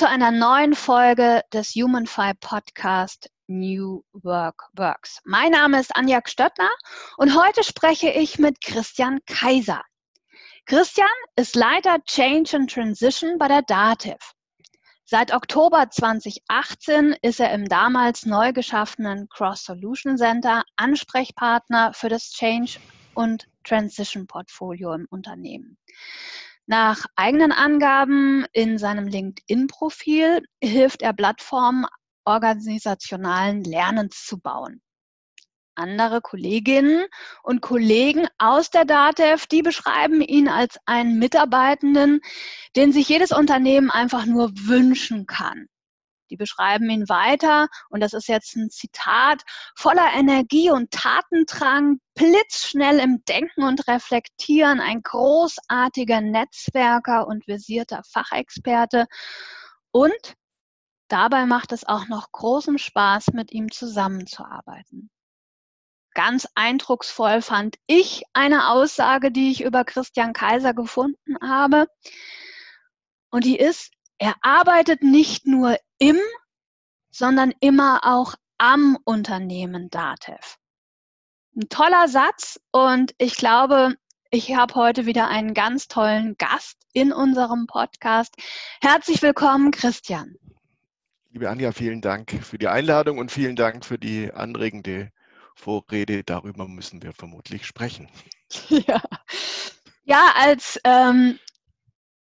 Zu einer neuen Folge des HumanFi Podcast New Work Works. Mein Name ist Anja Stöttner und heute spreche ich mit Christian Kaiser. Christian ist Leiter Change and Transition bei der DATEV. Seit Oktober 2018 ist er im damals neu geschaffenen Cross Solution Center Ansprechpartner für das Change und Transition Portfolio im Unternehmen. Nach eigenen Angaben in seinem LinkedIn-Profil hilft er Plattformen organisationalen Lernens zu bauen. Andere Kolleginnen und Kollegen aus der DATEV, die beschreiben ihn als einen Mitarbeitenden, den sich jedes Unternehmen einfach nur wünschen kann. Die beschreiben ihn weiter, und das ist jetzt ein Zitat, voller Energie und Tatendrang, blitzschnell im Denken und Reflektieren, ein großartiger Netzwerker und versierter Fachexperte. Und dabei macht es auch noch großen Spaß, mit ihm zusammenzuarbeiten. Ganz eindrucksvoll fand ich eine Aussage, die ich über Christian Kaiser gefunden habe. Und die ist, er arbeitet nicht nur im, sondern immer auch am Unternehmen DATEV. Ein toller Satz und ich glaube, ich habe heute wieder einen ganz tollen Gast in unserem Podcast. Herzlich willkommen, Christian. Liebe Anja, vielen Dank für die Einladung und vielen Dank für die anregende Vorrede. Darüber müssen wir vermutlich sprechen. Ja, ja als ähm,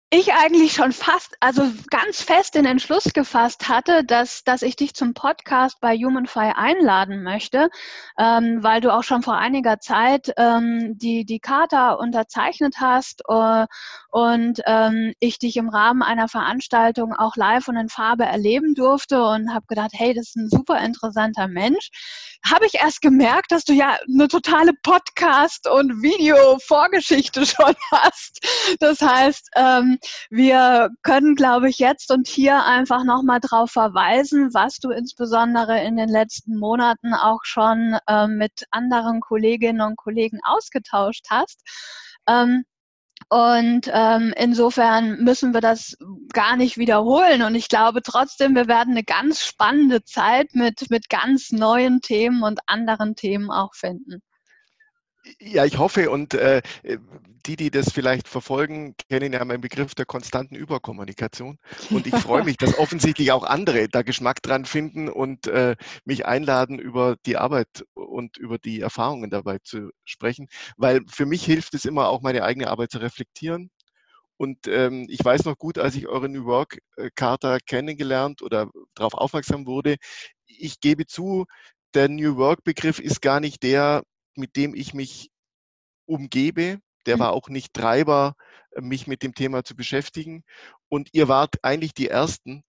ich eigentlich schon fast, also ganz fest den Entschluss gefasst hatte, dass, dass ich dich zum Podcast bei HumanFi einladen möchte, ähm, weil du auch schon vor einiger Zeit ähm, die, die Charta unterzeichnet hast äh, und ähm, ich dich im Rahmen einer Veranstaltung auch live und in Farbe erleben durfte und habe gedacht, hey, das ist ein super interessanter Mensch. Habe ich erst gemerkt, dass du ja eine totale Podcast- und Video-Vorgeschichte schon hast. Das heißt, ähm, wir können, glaube ich, jetzt und hier einfach nochmal darauf verweisen, was du insbesondere in den letzten Monaten auch schon äh, mit anderen Kolleginnen und Kollegen ausgetauscht hast. Ähm, und ähm, insofern müssen wir das gar nicht wiederholen. Und ich glaube trotzdem, wir werden eine ganz spannende Zeit mit, mit ganz neuen Themen und anderen Themen auch finden. Ja, ich hoffe und äh, die, die das vielleicht verfolgen, kennen ja meinen Begriff der konstanten Überkommunikation. Und ich freue mich, dass offensichtlich auch andere da Geschmack dran finden und äh, mich einladen, über die Arbeit und über die Erfahrungen dabei zu sprechen. Weil für mich hilft es immer auch, meine eigene Arbeit zu reflektieren. Und ähm, ich weiß noch gut, als ich eure New Work Charta kennengelernt oder darauf aufmerksam wurde, ich gebe zu, der New Work Begriff ist gar nicht der, mit dem ich mich umgebe. Der mhm. war auch nicht Treiber, mich mit dem Thema zu beschäftigen. Und ihr wart eigentlich die Ersten,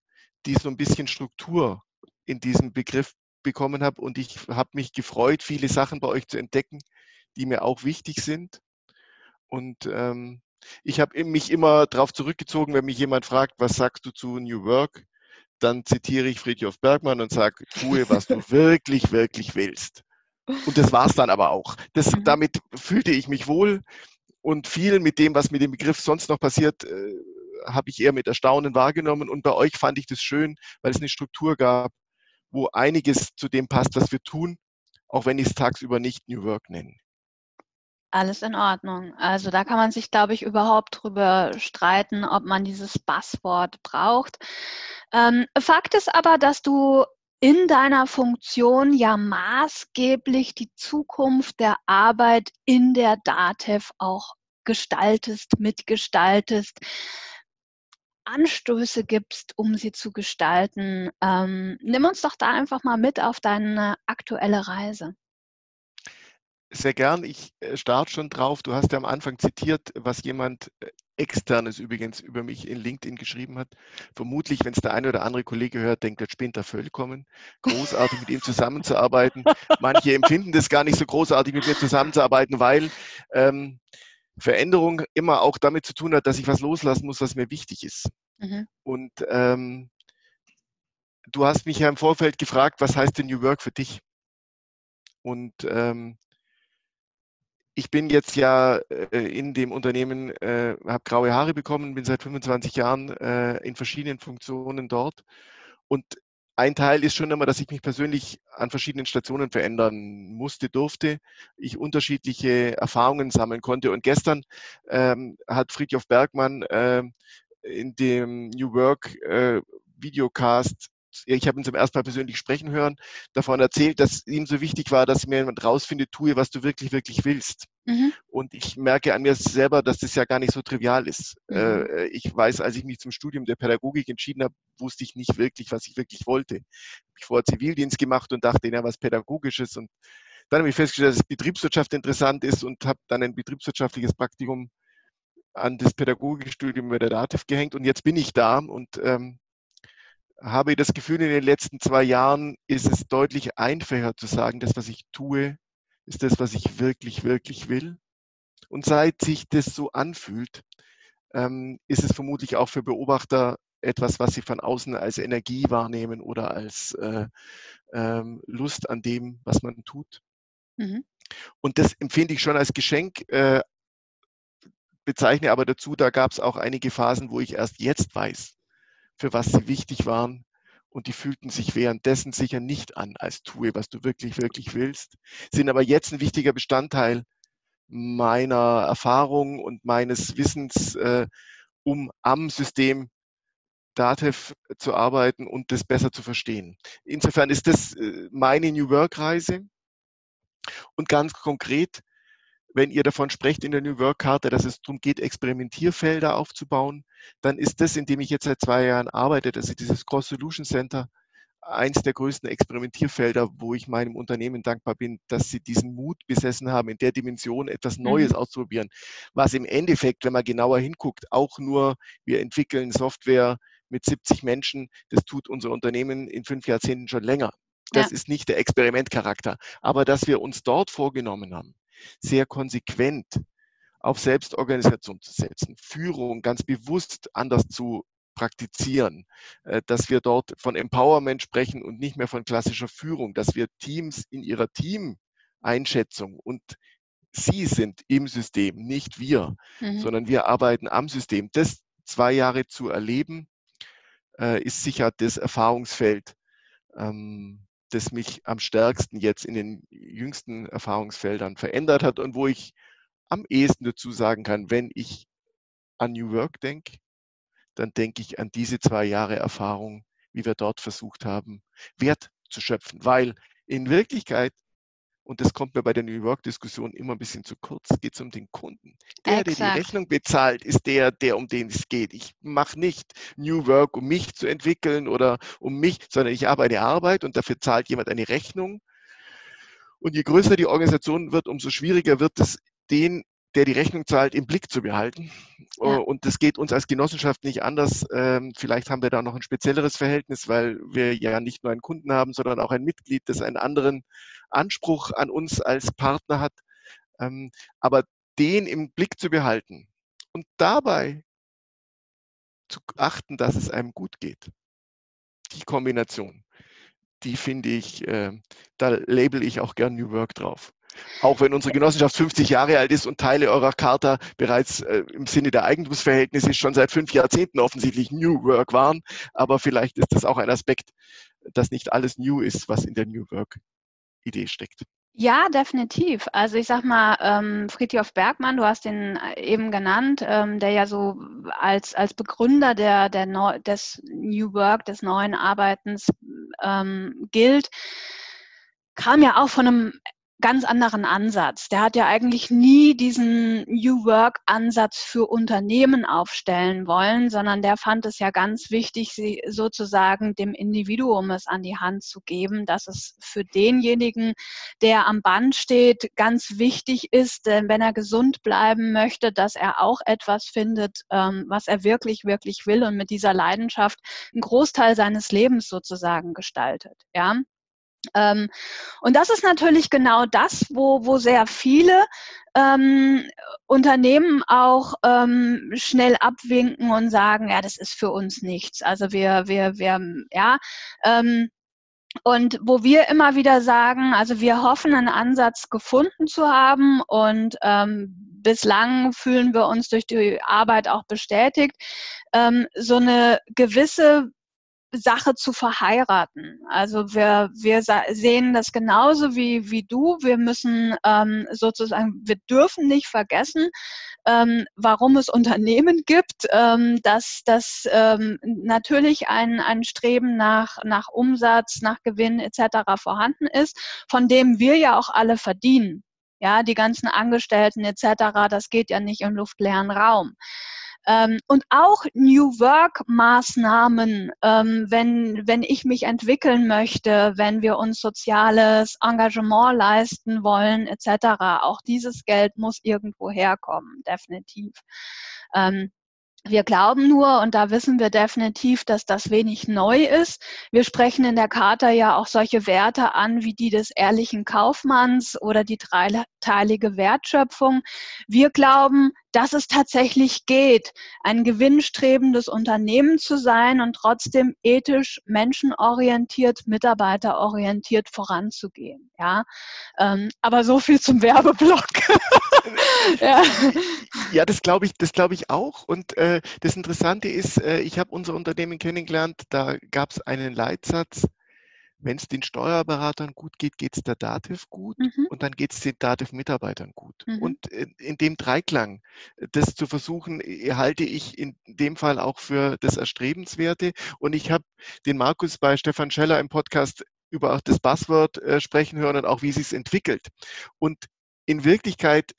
die so ein bisschen Struktur in diesem Begriff bekommen haben. Und ich habe mich gefreut, viele Sachen bei euch zu entdecken, die mir auch wichtig sind. Und ähm, ich habe mich immer darauf zurückgezogen, wenn mich jemand fragt, was sagst du zu New Work? Dann zitiere ich Friedhof Bergmann und sage, tue, was du wirklich, wirklich willst. Und das war es dann aber auch. Das, mhm. Damit fühlte ich mich wohl und viel mit dem, was mit dem Begriff sonst noch passiert, äh, habe ich eher mit Erstaunen wahrgenommen. Und bei euch fand ich das schön, weil es eine Struktur gab, wo einiges zu dem passt, was wir tun, auch wenn ich es tagsüber nicht New Work nenne. Alles in Ordnung. Also da kann man sich, glaube ich, überhaupt drüber streiten, ob man dieses Passwort braucht. Ähm, Fakt ist aber, dass du in deiner Funktion ja maßgeblich die Zukunft der Arbeit in der DATEV auch gestaltest, mitgestaltest, Anstöße gibst, um sie zu gestalten. Ähm, nimm uns doch da einfach mal mit auf deine aktuelle Reise. Sehr gern. Ich äh, starte schon drauf. Du hast ja am Anfang zitiert, was jemand äh, externes übrigens über mich in LinkedIn geschrieben hat. Vermutlich, wenn es der eine oder andere Kollege hört, denkt, der spinnt da vollkommen. Großartig mit ihm zusammenzuarbeiten. Manche empfinden das gar nicht so großartig, mit mir zusammenzuarbeiten, weil ähm, Veränderung immer auch damit zu tun hat, dass ich was loslassen muss, was mir wichtig ist. Mhm. Und ähm, du hast mich ja im Vorfeld gefragt, was heißt denn New Work für dich? Und ähm, ich bin jetzt ja äh, in dem Unternehmen, äh, habe graue Haare bekommen, bin seit 25 Jahren äh, in verschiedenen Funktionen dort. Und ein Teil ist schon immer, dass ich mich persönlich an verschiedenen Stationen verändern musste, durfte, ich unterschiedliche Erfahrungen sammeln konnte. Und gestern ähm, hat Friedhof Bergmann äh, in dem New Work äh, Videocast ich habe ihn zum ersten Mal persönlich sprechen hören, davon erzählt, dass ihm so wichtig war, dass mir jemand rausfindet, tue, was du wirklich, wirklich willst. Mhm. Und ich merke an mir selber, dass das ja gar nicht so trivial ist. Mhm. Äh, ich weiß, als ich mich zum Studium der Pädagogik entschieden habe, wusste ich nicht wirklich, was ich wirklich wollte. Ich habe vorher Zivildienst gemacht und dachte, ja, was Pädagogisches. Und dann habe ich festgestellt, dass Betriebswirtschaft interessant ist und habe dann ein betriebswirtschaftliches Praktikum an das Pädagogikstudium bei der DATEV gehängt. Und jetzt bin ich da und ähm, habe das Gefühl, in den letzten zwei Jahren ist es deutlich einfacher zu sagen, das, was ich tue, ist das, was ich wirklich, wirklich will. Und seit sich das so anfühlt, ähm, ist es vermutlich auch für Beobachter etwas, was sie von außen als Energie wahrnehmen oder als äh, ähm, Lust an dem, was man tut. Mhm. Und das empfinde ich schon als Geschenk, äh, bezeichne aber dazu, da gab es auch einige Phasen, wo ich erst jetzt weiß, für was sie wichtig waren. Und die fühlten sich währenddessen sicher nicht an, als tue, was du wirklich, wirklich willst, sind aber jetzt ein wichtiger Bestandteil meiner Erfahrung und meines Wissens, äh, um am System DATEV zu arbeiten und das besser zu verstehen. Insofern ist das äh, meine New Work-Reise. Und ganz konkret wenn ihr davon sprecht in der New Work Karte, dass es darum geht, Experimentierfelder aufzubauen, dann ist das, in dem ich jetzt seit zwei Jahren arbeite, das ist dieses Cross Solution Center, eins der größten Experimentierfelder, wo ich meinem Unternehmen dankbar bin, dass sie diesen Mut besessen haben, in der Dimension etwas Neues mhm. auszuprobieren. Was im Endeffekt, wenn man genauer hinguckt, auch nur, wir entwickeln Software mit 70 Menschen, das tut unser Unternehmen in fünf Jahrzehnten schon länger. Das ja. ist nicht der Experimentcharakter. Aber dass wir uns dort vorgenommen haben, sehr konsequent auf Selbstorganisation zu setzen, Führung ganz bewusst anders zu praktizieren, äh, dass wir dort von Empowerment sprechen und nicht mehr von klassischer Führung, dass wir Teams in ihrer Teameinschätzung und Sie sind im System, nicht wir, mhm. sondern wir arbeiten am System. Das zwei Jahre zu erleben, äh, ist sicher das Erfahrungsfeld, ähm, das mich am stärksten jetzt in den jüngsten Erfahrungsfeldern verändert hat und wo ich am ehesten dazu sagen kann, wenn ich an New Work denke, dann denke ich an diese zwei Jahre Erfahrung, wie wir dort versucht haben, Wert zu schöpfen. Weil in Wirklichkeit und das kommt mir bei der New Work-Diskussion immer ein bisschen zu kurz, geht es um den Kunden. Der, Exakt. der die Rechnung bezahlt, ist der, der um den es geht. Ich mache nicht New Work, um mich zu entwickeln oder um mich, sondern ich arbeite Arbeit und dafür zahlt jemand eine Rechnung. Und je größer die Organisation wird, umso schwieriger wird es, den der die Rechnung zahlt, im Blick zu behalten. Ja. Und das geht uns als Genossenschaft nicht anders. Ähm, vielleicht haben wir da noch ein spezielleres Verhältnis, weil wir ja nicht nur einen Kunden haben, sondern auch ein Mitglied, das einen anderen Anspruch an uns als Partner hat. Ähm, aber den im Blick zu behalten und dabei zu achten, dass es einem gut geht. Die Kombination, die finde ich, äh, da label ich auch gern New Work drauf. Auch wenn unsere Genossenschaft 50 Jahre alt ist und Teile eurer Charta bereits äh, im Sinne der Eigentumsverhältnisse schon seit fünf Jahrzehnten offensichtlich New Work waren. Aber vielleicht ist das auch ein Aspekt, dass nicht alles New ist, was in der New Work Idee steckt. Ja, definitiv. Also ich sag mal, ähm, Friedhof Bergmann, du hast ihn äh, eben genannt, ähm, der ja so als, als Begründer der, der Neu des New Work, des neuen Arbeitens ähm, gilt, kam ja auch von einem ganz anderen Ansatz. Der hat ja eigentlich nie diesen New Work-Ansatz für Unternehmen aufstellen wollen, sondern der fand es ja ganz wichtig, sie sozusagen dem Individuum es an die Hand zu geben, dass es für denjenigen, der am Band steht, ganz wichtig ist, denn wenn er gesund bleiben möchte, dass er auch etwas findet, ähm, was er wirklich, wirklich will und mit dieser Leidenschaft einen Großteil seines Lebens sozusagen gestaltet. Ja. Ähm, und das ist natürlich genau das, wo, wo sehr viele ähm, Unternehmen auch ähm, schnell abwinken und sagen, ja, das ist für uns nichts. Also wir, wir, wir, ja, ähm, und wo wir immer wieder sagen, also wir hoffen, einen Ansatz gefunden zu haben und ähm, bislang fühlen wir uns durch die Arbeit auch bestätigt, ähm, so eine gewisse Sache zu verheiraten. Also wir, wir sehen das genauso wie, wie du. Wir müssen ähm, sozusagen, wir dürfen nicht vergessen, ähm, warum es Unternehmen gibt, ähm, dass das ähm, natürlich ein, ein Streben nach, nach Umsatz, nach Gewinn etc. vorhanden ist, von dem wir ja auch alle verdienen. Ja, die ganzen Angestellten etc., das geht ja nicht im luftleeren Raum. Ähm, und auch New Work-Maßnahmen, ähm, wenn, wenn ich mich entwickeln möchte, wenn wir uns soziales Engagement leisten wollen, etc. Auch dieses Geld muss irgendwo herkommen, definitiv. Ähm, wir glauben nur, und da wissen wir definitiv, dass das wenig neu ist. Wir sprechen in der Charta ja auch solche Werte an wie die des ehrlichen Kaufmanns oder die dreiteilige Wertschöpfung. Wir glauben, dass es tatsächlich geht, ein gewinnstrebendes Unternehmen zu sein und trotzdem ethisch, menschenorientiert, mitarbeiterorientiert voranzugehen. Ja, ähm, aber so viel zum Werbeblock. ja. Ja, das glaube ich, das glaube ich auch. Und äh, das Interessante ist, äh, ich habe unser Unternehmen kennengelernt. Da gab es einen Leitsatz wenn es den Steuerberatern gut geht, geht es der Dativ gut mhm. und dann geht es den Dativ-Mitarbeitern gut. Mhm. Und in, dem Dreiklang, das zu versuchen, äh, halte ich in dem Fall auch für das Erstrebenswerte. Und ich habe den Markus bei Stefan Scheller im Podcast über das Buzzword äh, sprechen hören und auch, wie sich entwickelt. Und in Wirklichkeit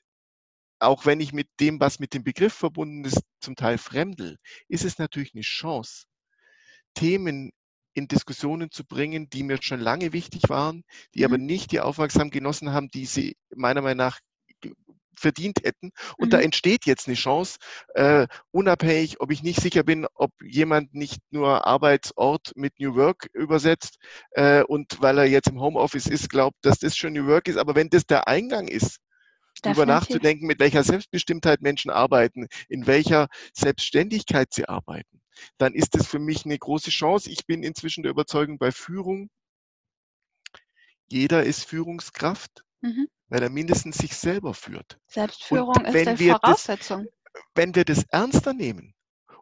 auch wenn ich mit dem, was mit dem Begriff verbunden ist, zum Teil fremdel, ist es natürlich eine Chance, Themen in Diskussionen zu bringen, die mir schon lange wichtig waren, die mhm. aber nicht die Aufmerksamkeit genossen haben, die sie meiner Meinung nach verdient hätten. Und mhm. da entsteht jetzt eine Chance, äh, unabhängig, ob ich nicht sicher bin, ob jemand nicht nur Arbeitsort mit New Work übersetzt äh, und weil er jetzt im Homeoffice ist, glaubt, dass das schon New Work ist. Aber wenn das der Eingang ist. Darüber nachzudenken, mit welcher Selbstbestimmtheit Menschen arbeiten, in welcher Selbstständigkeit sie arbeiten, dann ist es für mich eine große Chance. Ich bin inzwischen der Überzeugung bei Führung, jeder ist Führungskraft, mhm. weil er mindestens sich selber führt. Selbstführung ist die Voraussetzung. Das, wenn wir das ernster nehmen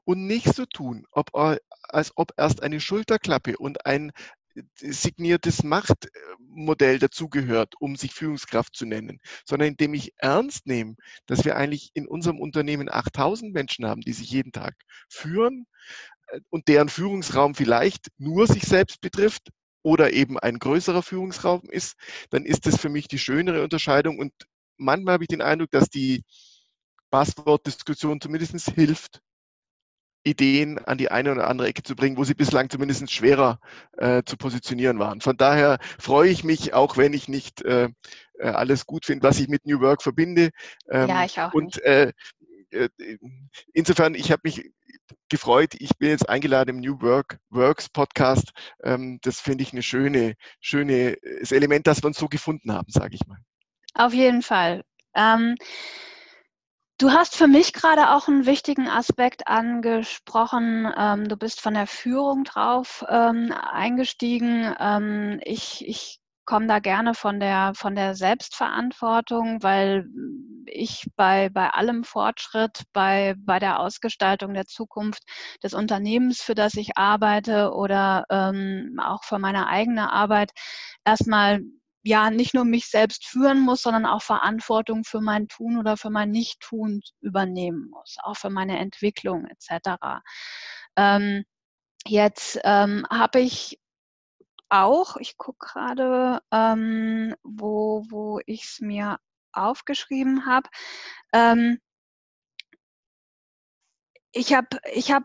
und nicht so tun, ob, als ob erst eine Schulterklappe und ein signiertes Machtmodell dazugehört, um sich Führungskraft zu nennen, sondern indem ich ernst nehme, dass wir eigentlich in unserem Unternehmen 8000 Menschen haben, die sich jeden Tag führen äh, und deren Führungsraum vielleicht nur sich selbst betrifft oder eben ein größerer Führungsraum ist, dann ist das für mich die schönere Unterscheidung. Und manchmal habe ich den Eindruck, dass die Passwortdiskussion zumindest hilft, Ideen an die eine oder andere Ecke zu bringen, wo sie bislang zumindest schwerer äh, zu positionieren waren. Von daher freue ich mich, auch wenn ich nicht äh, äh alles gut finde, was ich mit New Work verbinde. Ähm, ja, ich auch. Und äh, äh, insofern, ich habe mich gefreut. Ich bin jetzt eingeladen im New Work Works Podcast. Ähm, das finde ich eine schöne, schöne das Element, das wir uns so gefunden haben, sage ich mal. Auf jeden Fall. Ähm, Du hast für mich gerade auch einen wichtigen Aspekt angesprochen. Ähm, du bist von der Führung drauf ähm, eingestiegen. Ähm, ich ich komme da gerne von der, von der Selbstverantwortung, weil ich bei, bei allem Fortschritt, bei, bei der Ausgestaltung der Zukunft des Unternehmens, für das ich arbeite oder ähm, auch für meine eigene Arbeit erstmal ja nicht nur mich selbst führen muss, sondern auch Verantwortung für mein Tun oder für mein Nicht-Tun übernehmen muss, auch für meine Entwicklung etc. Ähm, jetzt ähm, habe ich auch, ich gucke gerade, ähm, wo, wo ich es mir aufgeschrieben habe. Ähm, ich habe ich hab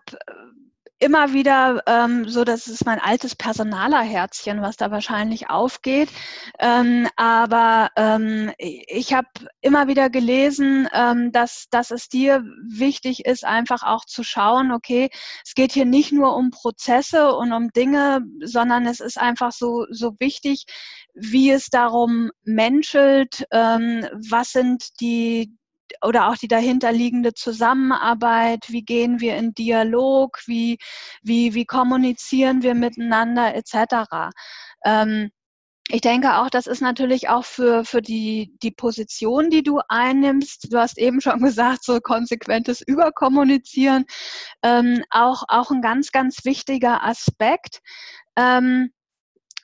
immer wieder ähm, so, das ist mein altes Personalerherzchen, was da wahrscheinlich aufgeht. Ähm, aber ähm, ich habe immer wieder gelesen, ähm, dass, dass es dir wichtig ist, einfach auch zu schauen, okay, es geht hier nicht nur um Prozesse und um Dinge, sondern es ist einfach so, so wichtig, wie es darum menschelt, ähm, was sind die oder auch die dahinterliegende Zusammenarbeit, wie gehen wir in Dialog, wie, wie, wie kommunizieren wir miteinander etc. Ähm, ich denke auch, das ist natürlich auch für, für die, die Position, die du einnimmst. Du hast eben schon gesagt, so konsequentes Überkommunizieren, ähm, auch, auch ein ganz, ganz wichtiger Aspekt. Ähm,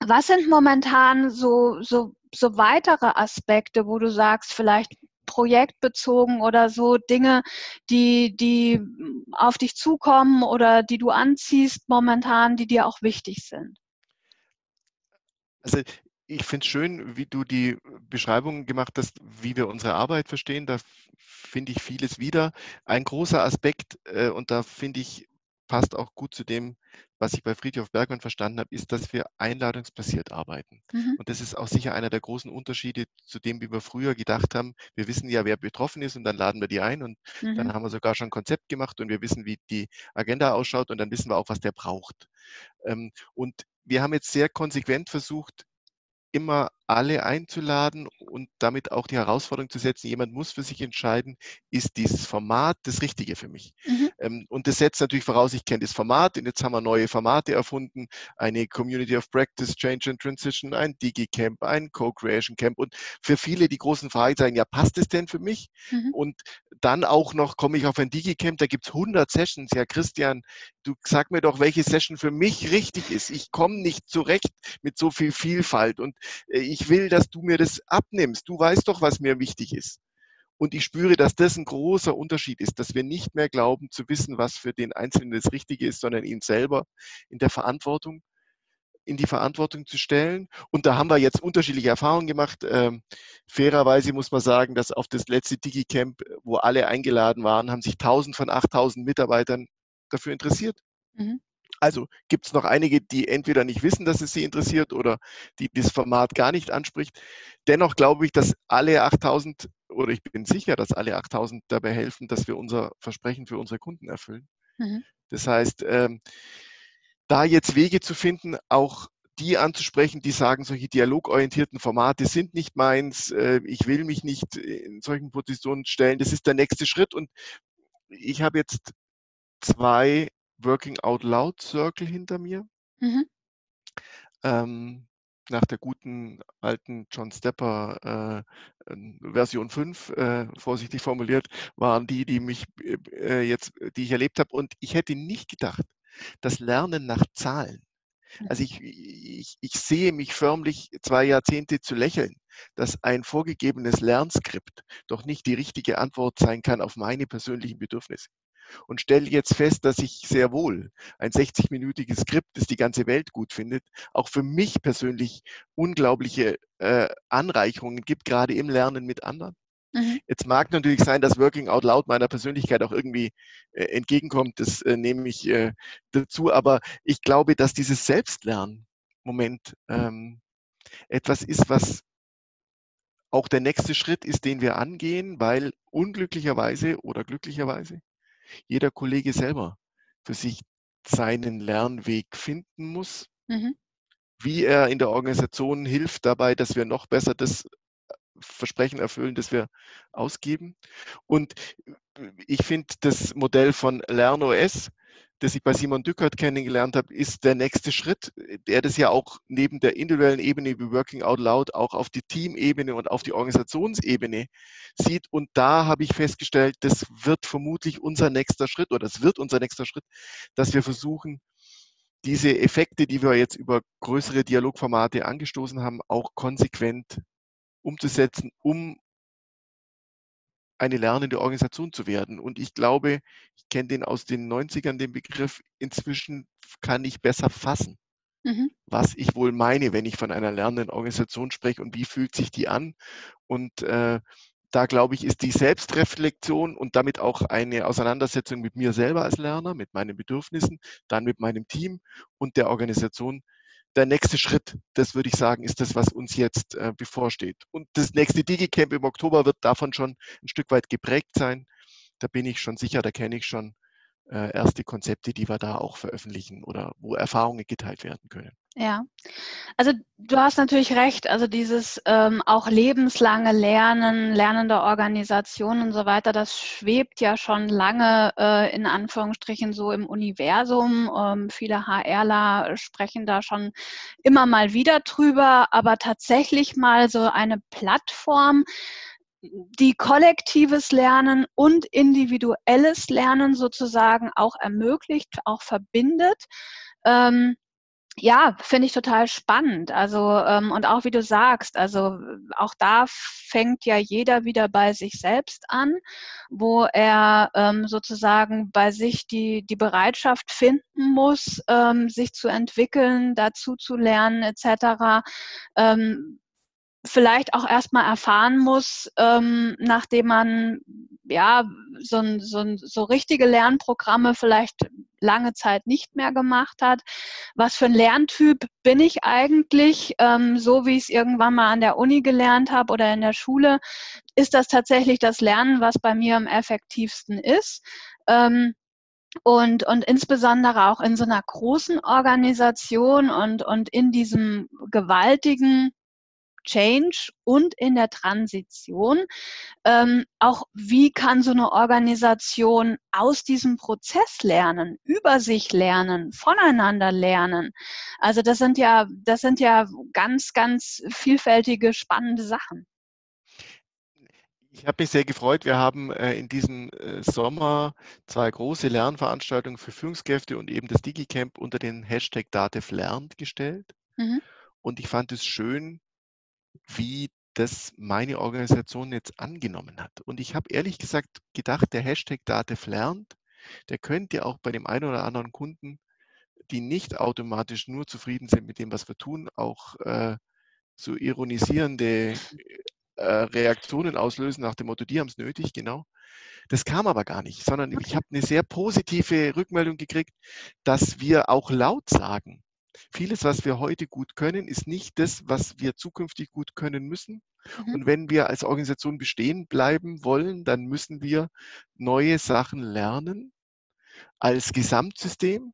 was sind momentan so, so, so weitere Aspekte, wo du sagst, vielleicht projektbezogen oder so Dinge, die, die auf dich zukommen oder die du anziehst momentan, die dir auch wichtig sind? Also ich finde es schön, wie du die Beschreibung gemacht hast, wie wir unsere Arbeit verstehen. Da finde ich vieles wieder. Ein großer Aspekt, äh, und da finde ich, passt auch gut zu dem, was ich bei Friedhof Bergmann verstanden habe, ist, dass wir einladungsbasiert arbeiten. Mhm. Und das ist auch sicher einer der großen Unterschiede zu dem, wie wir früher gedacht haben. Wir wissen ja, wer betroffen ist und dann laden wir die ein und mhm. dann haben wir sogar schon ein Konzept gemacht und wir wissen, wie die Agenda ausschaut und dann wissen wir auch, was der braucht. Ähm, und wir haben jetzt sehr konsequent versucht, immer alle einzuladen und damit auch die Herausforderung zu setzen, jemand muss für sich entscheiden, ist dieses Format das Richtige für mich? Mhm. Ähm, und das setzt natürlich voraus, ich kenne das Format und jetzt haben wir neue Formate erfunden, eine Community of Practice, Change and Transition, ein Digi-Camp, ein Co-Creation Camp und für viele die großen Fragen sagen, ja, passt es denn für mich? Mhm. Und dann auch noch komme ich auf ein Digi-Camp, da gibt es 100 Sessions. Ja, Christian, du sag mir doch, welche Session für mich richtig ist. Ich komme nicht zurecht mit so viel Vielfalt und äh, ich will, dass du mir das abnimmst. Du weißt doch, was mir wichtig ist. Und ich spüre, dass das ein großer Unterschied ist, dass wir nicht mehr glauben zu wissen, was für den Einzelnen das Richtige ist, sondern ihn selber in der Verantwortung, in die Verantwortung zu stellen. Und da haben wir jetzt unterschiedliche Erfahrungen gemacht. Ähm, fairerweise muss man sagen, dass auf das letzte DigiCamp, wo alle eingeladen waren, haben sich 1000 von 8000 Mitarbeitern dafür interessiert. Mhm. Also gibt es noch einige, die entweder nicht wissen, dass es sie interessiert oder die das Format gar nicht anspricht. Dennoch glaube ich, dass alle 8000 oder ich bin sicher, dass alle 8000 dabei helfen, dass wir unser Versprechen für unsere Kunden erfüllen. Mhm. Das heißt, ähm, da jetzt Wege zu finden, auch die anzusprechen, die sagen, solche dialogorientierten Formate sind nicht meins, äh, ich will mich nicht in solchen Positionen stellen, das ist der nächste Schritt. Und ich habe jetzt zwei Working Out Loud Circle hinter mir. Mhm. Ähm, nach der guten alten John Stepper äh, Version 5, äh, vorsichtig formuliert, waren die, die mich äh, jetzt, die ich erlebt habe. Und ich hätte nicht gedacht, dass Lernen nach Zahlen, also ich, ich, ich sehe mich förmlich zwei Jahrzehnte zu lächeln, dass ein vorgegebenes Lernskript doch nicht die richtige Antwort sein kann auf meine persönlichen Bedürfnisse und stelle jetzt fest, dass ich sehr wohl ein 60-minütiges Skript, das die ganze Welt gut findet, auch für mich persönlich unglaubliche äh, Anreicherungen gibt, gerade im Lernen mit anderen. Mhm. Jetzt mag natürlich sein, dass Working Out Loud meiner Persönlichkeit auch irgendwie äh, entgegenkommt, das äh, nehme ich äh, dazu, aber ich glaube, dass dieses Selbstlernen-Moment ähm, etwas ist, was auch der nächste Schritt ist, den wir angehen, weil unglücklicherweise oder glücklicherweise jeder Kollege selber für sich seinen Lernweg finden muss, mhm. wie er in der Organisation hilft dabei, dass wir noch besser das äh, Versprechen erfüllen, das wir ausgeben. Und äh, ich finde das Modell von LernOS das ich bei Simon Dückert kennengelernt habe, ist der nächste Schritt, der das ja auch neben der individuellen Ebene wie Working Out Loud auch auf die Teamebene und auf die Organisationsebene sieht. Und da habe ich festgestellt, das wird vermutlich unser nächster Schritt oder das wird unser nächster Schritt, dass wir versuchen, diese Effekte, die wir jetzt über größere Dialogformate angestoßen haben, auch konsequent umzusetzen, um eine lernende Organisation zu werden. Und ich glaube, ich kenne den aus den 90ern, den Begriff, inzwischen kann ich besser fassen, mhm. was ich wohl meine, wenn ich von einer lernenden Organisation spreche und wie fühlt sich die an. Und äh, da glaube ich, ist die Selbstreflexion und damit auch eine Auseinandersetzung mit mir selber als Lerner, mit meinen Bedürfnissen, dann mit meinem Team und der Organisation der nächste Schritt, das würde ich sagen, ist das, was uns jetzt äh, bevorsteht. Und das nächste DigiCamp im Oktober wird davon schon ein Stück weit geprägt sein. Da bin ich schon sicher, da kenne ich schon äh, erste Konzepte, die wir da auch veröffentlichen oder wo Erfahrungen geteilt werden können. Ja, also du hast natürlich recht. Also dieses ähm, auch lebenslange Lernen, lernende Organisationen und so weiter, das schwebt ja schon lange äh, in Anführungsstrichen so im Universum. Ähm, viele HRler sprechen da schon immer mal wieder drüber, aber tatsächlich mal so eine Plattform, die kollektives Lernen und individuelles Lernen sozusagen auch ermöglicht, auch verbindet. Ähm, ja, finde ich total spannend. Also, ähm, und auch wie du sagst, also auch da fängt ja jeder wieder bei sich selbst an, wo er ähm, sozusagen bei sich die, die Bereitschaft finden muss, ähm, sich zu entwickeln, dazu zu lernen, etc. Ähm, vielleicht auch erstmal erfahren muss, ähm, nachdem man ja so, so, so richtige Lernprogramme vielleicht lange Zeit nicht mehr gemacht hat. Was für ein Lerntyp bin ich eigentlich? Ähm, so wie ich es irgendwann mal an der Uni gelernt habe oder in der Schule, ist das tatsächlich das Lernen, was bei mir am effektivsten ist. Ähm, und, und insbesondere auch in so einer großen Organisation und, und in diesem gewaltigen Change und in der Transition. Ähm, auch wie kann so eine Organisation aus diesem Prozess lernen, über sich lernen, voneinander lernen. Also das sind ja, das sind ja ganz, ganz vielfältige, spannende Sachen. Ich habe mich sehr gefreut. Wir haben äh, in diesem äh, Sommer zwei große Lernveranstaltungen für Führungskräfte und eben das DigiCamp unter den Hashtag DATEV lernt gestellt. Mhm. Und ich fand es schön, wie das meine Organisation jetzt angenommen hat. Und ich habe ehrlich gesagt gedacht, der Hashtag Datev lernt, der könnte auch bei dem einen oder anderen Kunden, die nicht automatisch nur zufrieden sind mit dem, was wir tun, auch äh, so ironisierende äh, Reaktionen auslösen nach dem Motto, die haben es nötig, genau. Das kam aber gar nicht, sondern ich habe eine sehr positive Rückmeldung gekriegt, dass wir auch laut sagen, Vieles, was wir heute gut können, ist nicht das, was wir zukünftig gut können müssen. Mhm. Und wenn wir als Organisation bestehen bleiben wollen, dann müssen wir neue Sachen lernen als Gesamtsystem.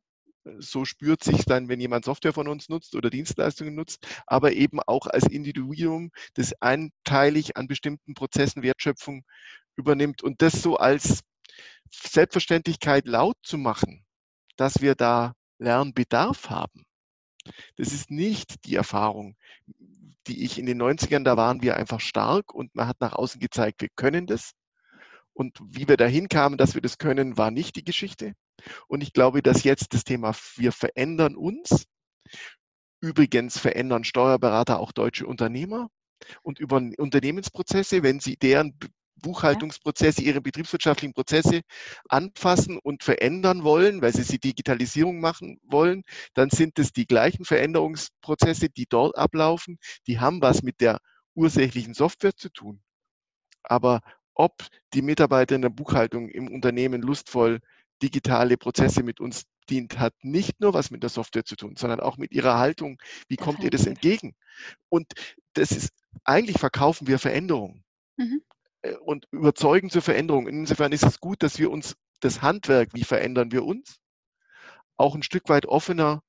So spürt sich dann, wenn jemand Software von uns nutzt oder Dienstleistungen nutzt, aber eben auch als Individuum, das einteilig an bestimmten Prozessen Wertschöpfung übernimmt und das so als Selbstverständlichkeit laut zu machen, dass wir da Lernbedarf haben. Das ist nicht die Erfahrung, die ich in den 90ern, da waren wir einfach stark und man hat nach außen gezeigt, wir können das. Und wie wir dahin kamen, dass wir das können, war nicht die Geschichte. Und ich glaube, dass jetzt das Thema, wir verändern uns. Übrigens verändern Steuerberater auch deutsche Unternehmer und über Unternehmensprozesse, wenn sie deren Buchhaltungsprozesse, ihre betriebswirtschaftlichen Prozesse anfassen und verändern wollen, weil sie die Digitalisierung machen wollen, dann sind es die gleichen Veränderungsprozesse, die dort ablaufen. Die haben was mit der ursächlichen Software zu tun. Aber ob die Mitarbeiter in der Buchhaltung im Unternehmen lustvoll digitale Prozesse mit uns dient, hat nicht nur was mit der Software zu tun, sondern auch mit ihrer Haltung. Wie kommt ihr das entgegen? Und das ist, eigentlich verkaufen wir Veränderungen. Mhm. Äh, und überzeugen zur Veränderung. Insofern ist es gut, dass wir uns das Handwerk, wie verändern wir uns, auch ein Stück weit offener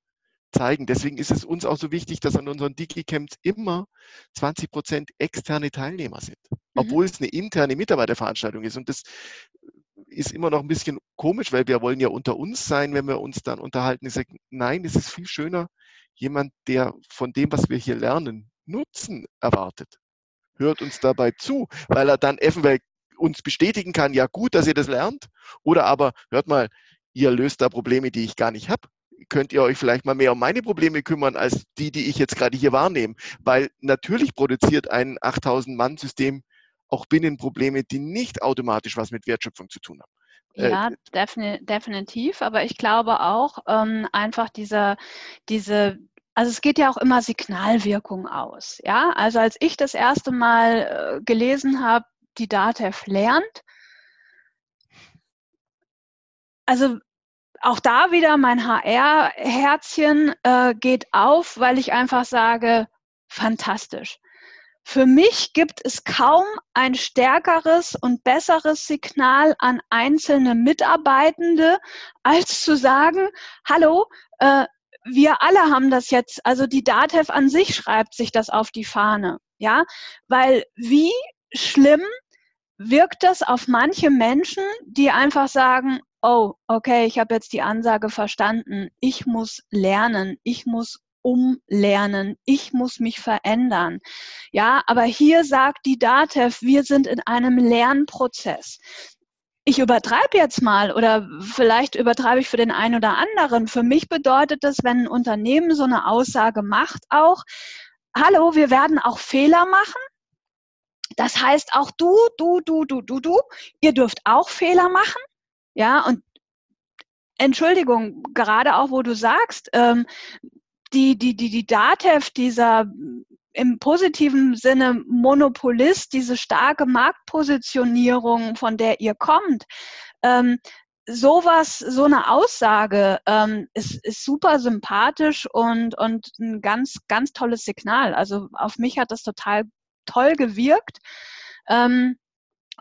zeigen. Deswegen ist es uns auch so wichtig, dass an unseren Digi-Camps immer 20 Prozent externe Teilnehmer sind, mhm. obwohl es eine interne Mitarbeiterveranstaltung ist. Und das ist immer noch ein bisschen komisch, weil wir wollen ja unter uns sein, wenn wir uns dann unterhalten. Ich sage, nein, es ist viel schöner, jemand, der von dem, was wir hier lernen, Nutzen erwartet hört uns dabei zu, weil er dann eventuell uns bestätigen kann, ja gut, dass ihr das lernt. Oder aber, hört mal, ihr löst da Probleme, die ich gar nicht habe. Könnt ihr euch vielleicht mal mehr um meine Probleme kümmern, als die, die ich jetzt gerade hier wahrnehme? Weil natürlich produziert ein 8000-Mann-System auch Binnenprobleme, die nicht automatisch was mit Wertschöpfung zu tun haben. Äh, ja, definitiv. Aber ich glaube auch ähm, einfach diese, diese also es geht ja auch immer Signalwirkung aus. Ja, also als ich das erste Mal äh, gelesen habe, die DATEV lernt, also auch da wieder mein HR-Herzchen äh, geht auf, weil ich einfach sage, fantastisch. Für mich gibt es kaum ein stärkeres und besseres Signal an einzelne Mitarbeitende, als zu sagen, hallo, äh, wir alle haben das jetzt, also die DATEV an sich schreibt sich das auf die Fahne, ja, weil wie schlimm wirkt das auf manche Menschen, die einfach sagen, oh, okay, ich habe jetzt die Ansage verstanden, ich muss lernen, ich muss umlernen, ich muss mich verändern. Ja, aber hier sagt die DATEV, wir sind in einem Lernprozess ich übertreibe jetzt mal oder vielleicht übertreibe ich für den einen oder anderen. Für mich bedeutet das, wenn ein Unternehmen so eine Aussage macht, auch, hallo, wir werden auch Fehler machen. Das heißt, auch du, du, du, du, du, du, ihr dürft auch Fehler machen. Ja, und Entschuldigung, gerade auch, wo du sagst, ähm, die, die, die, die DATEV, dieser im positiven Sinne Monopolist, diese starke Marktpositionierung, von der ihr kommt, ähm, sowas, so eine Aussage ähm, ist, ist super sympathisch und, und ein ganz, ganz tolles Signal. Also auf mich hat das total toll gewirkt. Ähm,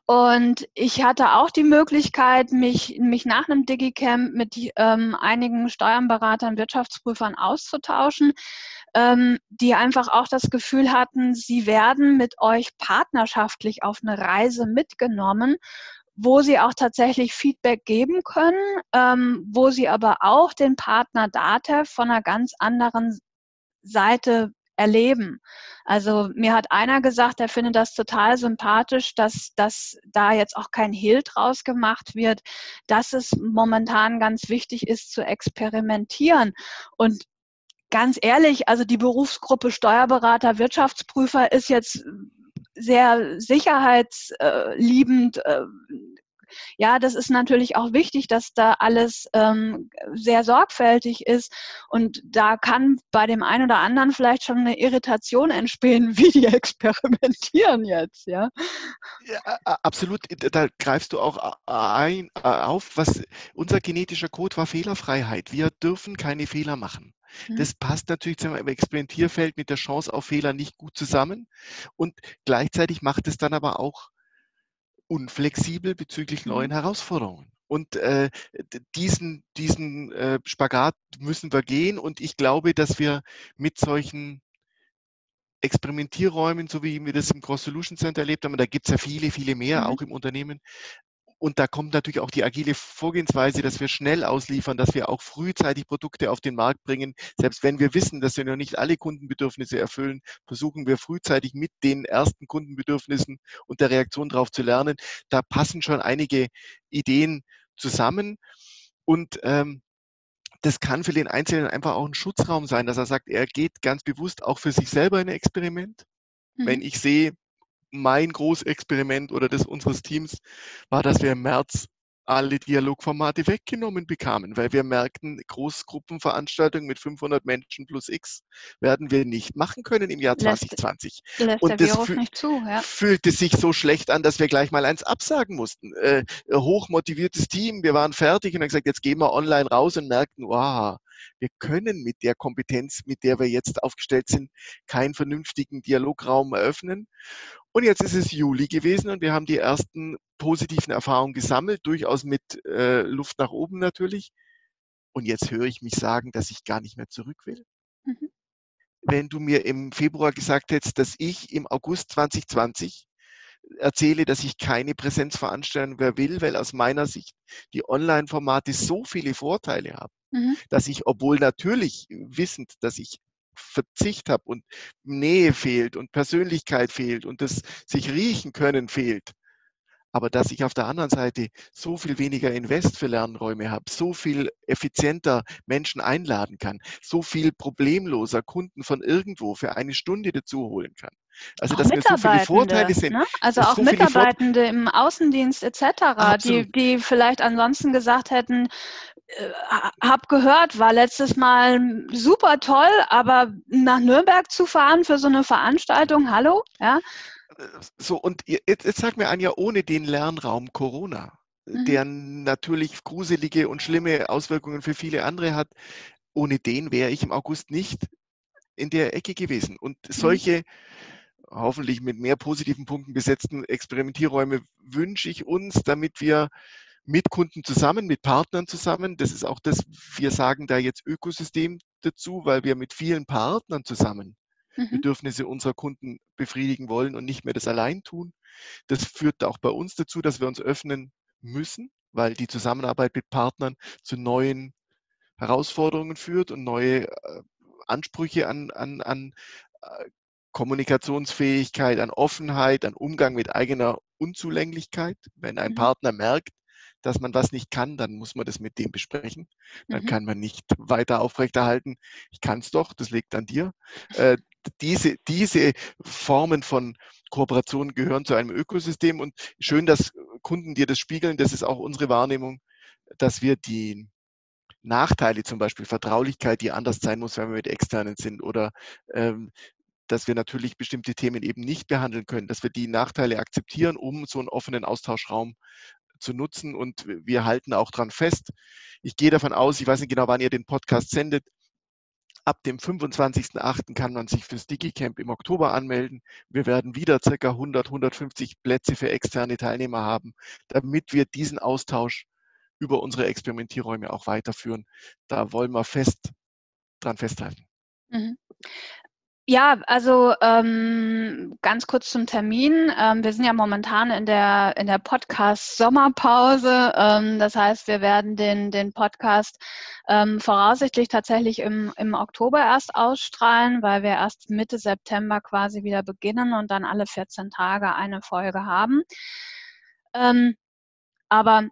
und ich hatte auch die Möglichkeit, mich, mich nach einem Digicamp mit ähm, einigen Steuernberatern, Wirtschaftsprüfern auszutauschen ähm, die einfach auch das Gefühl hatten, sie werden mit euch partnerschaftlich auf eine Reise mitgenommen, wo sie auch tatsächlich Feedback geben können, ähm, wo sie aber auch den Partner DATEV von einer ganz anderen Seite erleben. Also mir hat einer gesagt, er findet das total sympathisch, dass, dass da jetzt auch kein Hehl draus gemacht wird, dass es momentan ganz wichtig ist zu experimentieren. Und ganz ehrlich, also die Berufsgruppe Steuerberater, Wirtschaftsprüfer ist jetzt sehr sicherheitsliebend. Äh, ja, das ist natürlich auch wichtig, dass da alles ähm, sehr sorgfältig ist. Und da kann bei dem einen oder anderen vielleicht schon eine Irritation entstehen, wie die experimentieren jetzt, ja. ja absolut. Da greifst du auch ein, auf, was unser genetischer Code war Fehlerfreiheit. Wir dürfen keine Fehler machen. Mhm. Das passt natürlich zum Experimentierfeld mit der Chance auf Fehler nicht gut zusammen. Und gleichzeitig macht es dann aber auch unflexibel bezüglich neuen mhm. Herausforderungen. Und äh, diesen, diesen äh, Spagat müssen wir gehen. Und ich glaube, dass wir mit solchen Experimentierräumen, so wie wir das im Cross Solution Center erlebt haben, da gibt es ja viele, viele mehr, mhm. auch im Unternehmen, und da kommt natürlich auch die agile Vorgehensweise, dass wir schnell ausliefern, dass wir auch frühzeitig Produkte auf den Markt bringen. Selbst wenn wir wissen, dass wir noch nicht alle Kundenbedürfnisse erfüllen, versuchen wir frühzeitig mit den ersten Kundenbedürfnissen und der Reaktion darauf zu lernen. Da passen schon einige Ideen zusammen. Und ähm, das kann für den Einzelnen einfach auch ein Schutzraum sein, dass er sagt, er geht ganz bewusst auch für sich selber in ein Experiment. Mhm. Wenn ich sehe, mein Großexperiment oder das unseres Teams war, dass wir im März alle Dialogformate weggenommen bekamen, weil wir merkten, Großgruppenveranstaltungen mit 500 Menschen plus X werden wir nicht machen können im Jahr 2020. Lässt, und das fü zu, ja. fühlte sich so schlecht an, dass wir gleich mal eins absagen mussten. Äh, hochmotiviertes Team, wir waren fertig und haben gesagt, jetzt gehen wir online raus und merkten, wow, wir können mit der Kompetenz, mit der wir jetzt aufgestellt sind, keinen vernünftigen Dialograum eröffnen. Und jetzt ist es Juli gewesen und wir haben die ersten positiven Erfahrungen gesammelt, durchaus mit äh, Luft nach oben natürlich. Und jetzt höre ich mich sagen, dass ich gar nicht mehr zurück will. Mhm. Wenn du mir im Februar gesagt hättest, dass ich im August 2020 erzähle, dass ich keine Präsenzveranstaltung mehr will, weil aus meiner Sicht die Online-Formate so viele Vorteile haben, mhm. dass ich, obwohl natürlich wissend, dass ich Verzicht habe und Nähe fehlt und Persönlichkeit fehlt und das sich riechen können fehlt. Aber dass ich auf der anderen Seite so viel weniger Invest für Lernräume habe, so viel effizienter Menschen einladen kann, so viel problemloser Kunden von irgendwo für eine Stunde dazu holen kann. Also auch dass wir so viele Vorteile sind. Ne? Also auch so Mitarbeitende im Außendienst etc., die, die vielleicht ansonsten gesagt hätten, äh, hab gehört, war letztes Mal super toll, aber nach Nürnberg zu fahren für so eine Veranstaltung, hallo, ja. So, und jetzt, jetzt sag mir Anja, ohne den Lernraum Corona, mhm. der natürlich gruselige und schlimme Auswirkungen für viele andere hat, ohne den wäre ich im August nicht in der Ecke gewesen. Und mhm. solche mhm. Hoffentlich mit mehr positiven Punkten besetzten Experimentierräume wünsche ich uns, damit wir mit Kunden zusammen, mit Partnern zusammen. Das ist auch das, wir sagen da jetzt Ökosystem. dazu, weil wir mit vielen Partnern zusammen Mhm. Bedürfnisse unserer Kunden befriedigen wollen und nicht mehr das allein tun. Das führt auch bei uns dazu, dass wir uns öffnen müssen, weil die Zusammenarbeit mit Partnern zu neuen Herausforderungen führt und neue äh, Ansprüche an, an, an äh, Kommunikationsfähigkeit, an Offenheit, an Umgang mit eigener Unzulänglichkeit. Wenn ein Mhm. Partner merkt, dass man was nicht kann, dann muss man das mit dem besprechen. Dann Mhm. kann man nicht weiter aufrechterhalten, ich kann es doch, das liegt an dir. Äh, diese, diese Formen von Kooperation gehören zu einem Ökosystem und schön, dass Kunden dir das spiegeln. Das ist auch unsere Wahrnehmung, dass wir die Nachteile, zum Beispiel Vertraulichkeit, die anders sein muss, wenn wir mit externen sind oder ähm, dass wir natürlich bestimmte Themen eben nicht behandeln können, dass wir die Nachteile akzeptieren, um so einen offenen Austauschraum zu nutzen. Und wir halten auch dran fest. Ich gehe davon aus, ich weiß nicht genau, wann ihr den Podcast sendet. Ab dem 25.08. kann man sich fürs DigiCamp im Oktober anmelden. Wir werden wieder circa 100, 150 Plätze für externe Teilnehmer haben, damit wir diesen Austausch über unsere Experimentierräume auch weiterführen. Da wollen wir fest dran festhalten. Mhm. Ja, also ähm, ganz kurz zum Termin. Ähm, wir sind ja momentan in der, in der Podcast-Sommerpause. Ähm, das heißt, wir werden den, den Podcast ähm, voraussichtlich tatsächlich im, im Oktober erst ausstrahlen, weil wir erst Mitte September quasi wieder beginnen und dann alle 14 Tage eine Folge haben. Ähm, aber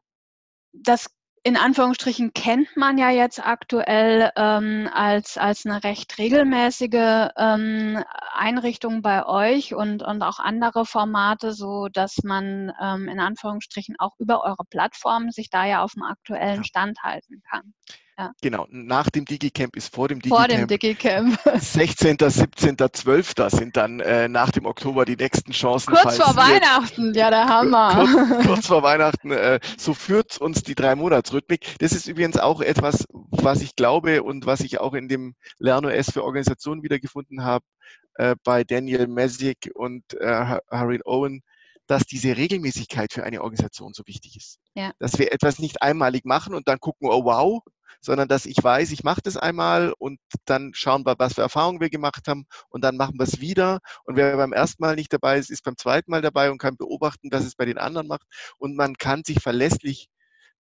das in Anführungsstrichen kennt man ja jetzt aktuell ähm, als, als eine recht regelmäßige ähm, Einrichtung bei euch und, und auch andere Formate, so dass man ähm, in Anführungsstrichen auch über eure Plattform sich da ja auf dem aktuellen. Stand halten kann. Ja. Genau, nach dem DigiCamp ist vor dem Vor dem DigiCamp. Digicamp. 16., 17., 12. sind dann äh, nach dem Oktober die nächsten Chancen. Kurz vor Weihnachten, ja, der Hammer. Kurz, kurz vor Weihnachten, äh, so führt uns die drei Monatsrhythmik. Das ist übrigens auch etwas, was ich glaube und was ich auch in dem LernOS für Organisationen wiedergefunden habe, äh, bei Daniel Messick und äh, Harry Owen, dass diese Regelmäßigkeit für eine Organisation so wichtig ist. Ja. Dass wir etwas nicht einmalig machen und dann gucken, oh wow, sondern dass ich weiß, ich mache das einmal und dann schauen wir, was für Erfahrungen wir gemacht haben und dann machen wir es wieder. Und wer beim ersten Mal nicht dabei ist, ist beim zweiten Mal dabei und kann beobachten, dass es bei den anderen macht. Und man kann sich verlässlich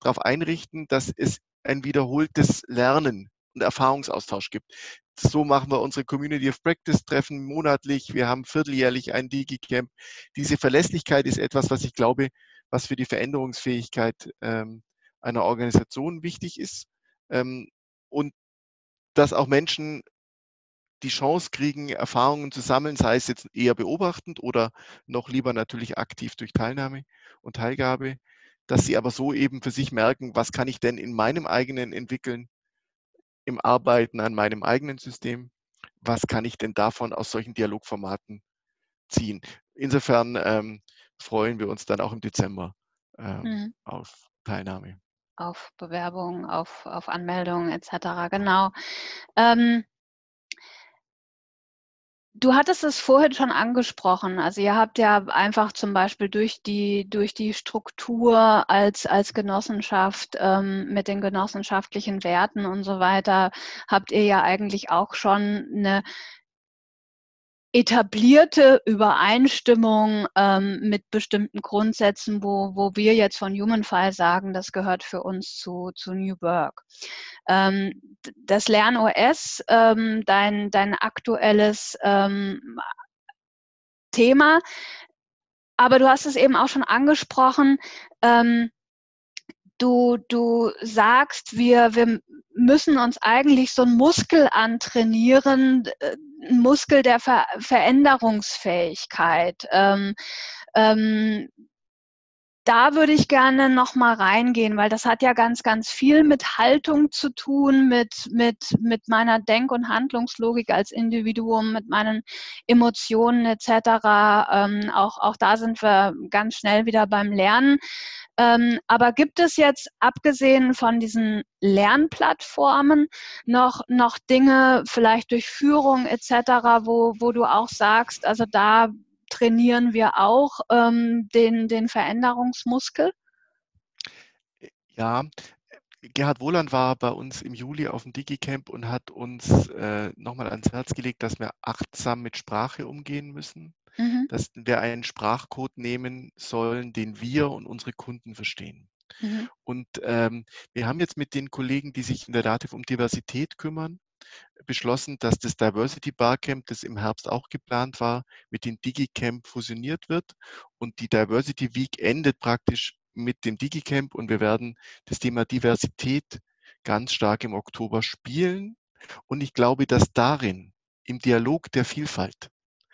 darauf einrichten, dass es ein wiederholtes Lernen und Erfahrungsaustausch gibt. So machen wir unsere Community of Practice Treffen monatlich. Wir haben vierteljährlich ein DigiCamp. Diese Verlässlichkeit ist etwas, was ich glaube, was für die Veränderungsfähigkeit ähm, einer Organisation wichtig ist. Ähm, und dass auch Menschen die Chance kriegen, Erfahrungen zu sammeln, sei es jetzt eher beobachtend oder noch lieber natürlich aktiv durch Teilnahme und Teilgabe, dass sie aber so eben für sich merken, was kann ich denn in meinem eigenen entwickeln, im Arbeiten an meinem eigenen System, was kann ich denn davon aus solchen Dialogformaten ziehen. Insofern ähm, freuen wir uns dann auch im Dezember ähm, Mhm. auf Teilnahme. Auf Bewerbungen, auf, auf Anmeldungen etc. Genau. Ähm, du hattest es vorhin schon angesprochen. Also ihr habt ja einfach zum Beispiel durch die, durch die Struktur als, als Genossenschaft ähm, mit den genossenschaftlichen Werten und so weiter, habt ihr ja eigentlich auch schon eine etablierte Übereinstimmung ähm, mit bestimmten Grundsätzen, wo, wo wir jetzt von HumanFile sagen, das gehört für uns zu, zu New Work. Ähm, das LernOS, ähm, dein, dein aktuelles ähm, Thema, aber du hast es eben auch schon angesprochen, ähm, du, du sagst, wir, wir müssen uns eigentlich so einen Muskel antrainieren, äh, ein Muskel der Ver Veränderungsfähigkeit. Ähm, ähm, da würde ich gerne noch mal reingehen, weil das hat ja ganz, ganz viel mit Haltung zu tun, mit, mit, mit meiner Denk- und Handlungslogik als Individuum, mit meinen Emotionen etc. Ähm, auch, auch da sind wir ganz schnell wieder beim Lernen. Ähm, aber gibt es jetzt, abgesehen von diesen Lernplattformen, noch, noch Dinge, vielleicht durch Führung etc., wo, wo du auch sagst, also da trainieren wir auch ähm, den, den Veränderungsmuskel? Ja, Gerhard Wohland war bei uns im Juli auf dem Digicamp und hat uns äh, nochmal ans Herz gelegt, dass wir achtsam mit Sprache umgehen müssen, mhm. dass wir einen Sprachcode nehmen sollen, den wir und unsere Kunden verstehen. Mhm. Und ähm, wir haben jetzt mit den Kollegen, die sich in der Dativ um Diversität kümmern, beschlossen, dass das Diversity Barcamp, das im Herbst auch geplant war, mit dem DigiCamp fusioniert wird. Und die Diversity Week endet praktisch mit dem DigiCamp und wir werden das Thema Diversität ganz stark im Oktober spielen. Und ich glaube, dass darin, im Dialog der Vielfalt,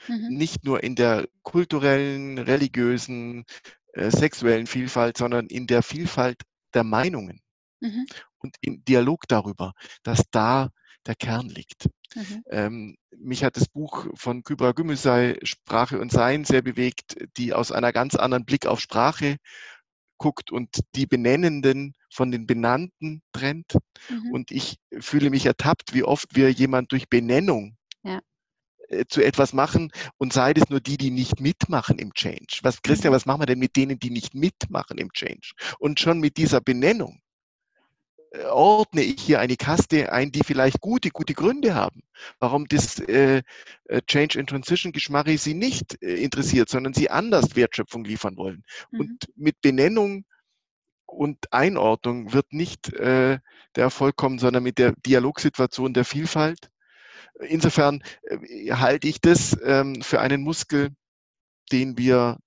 mhm. nicht nur in der kulturellen, religiösen, äh, sexuellen Vielfalt, sondern in der Vielfalt der Meinungen mhm. und im Dialog darüber, dass da der Kern liegt. Mhm. Ähm, mich hat das Buch von Kybra Gümüşay, Sprache und Sein, sehr bewegt, die aus einer ganz anderen Blick auf Sprache guckt und die Benennenden von den Benannten trennt. Mhm. Und ich fühle mich ertappt, wie oft wir jemand durch Benennung ja. Äh, zu etwas machen und sei es nur die, die nicht mitmachen im Change. Was, Christian, mhm. was machen wir denn mit denen, die nicht mitmachen im Change? Und schon mit dieser Benennung ordne ich hier eine Kaste ein, die vielleicht gute, gute Gründe haben, warum das äh, äh Change and Transition Geschmarri sie nicht äh, interessiert, sondern sie anders Wertschöpfung liefern wollen. Mhm. Und mit Benennung und Einordnung wird nicht äh, der Erfolg kommen, sondern mit der Dialogsituation der Vielfalt. Insofern äh, halte ich das ähm, für einen Muskel, den wir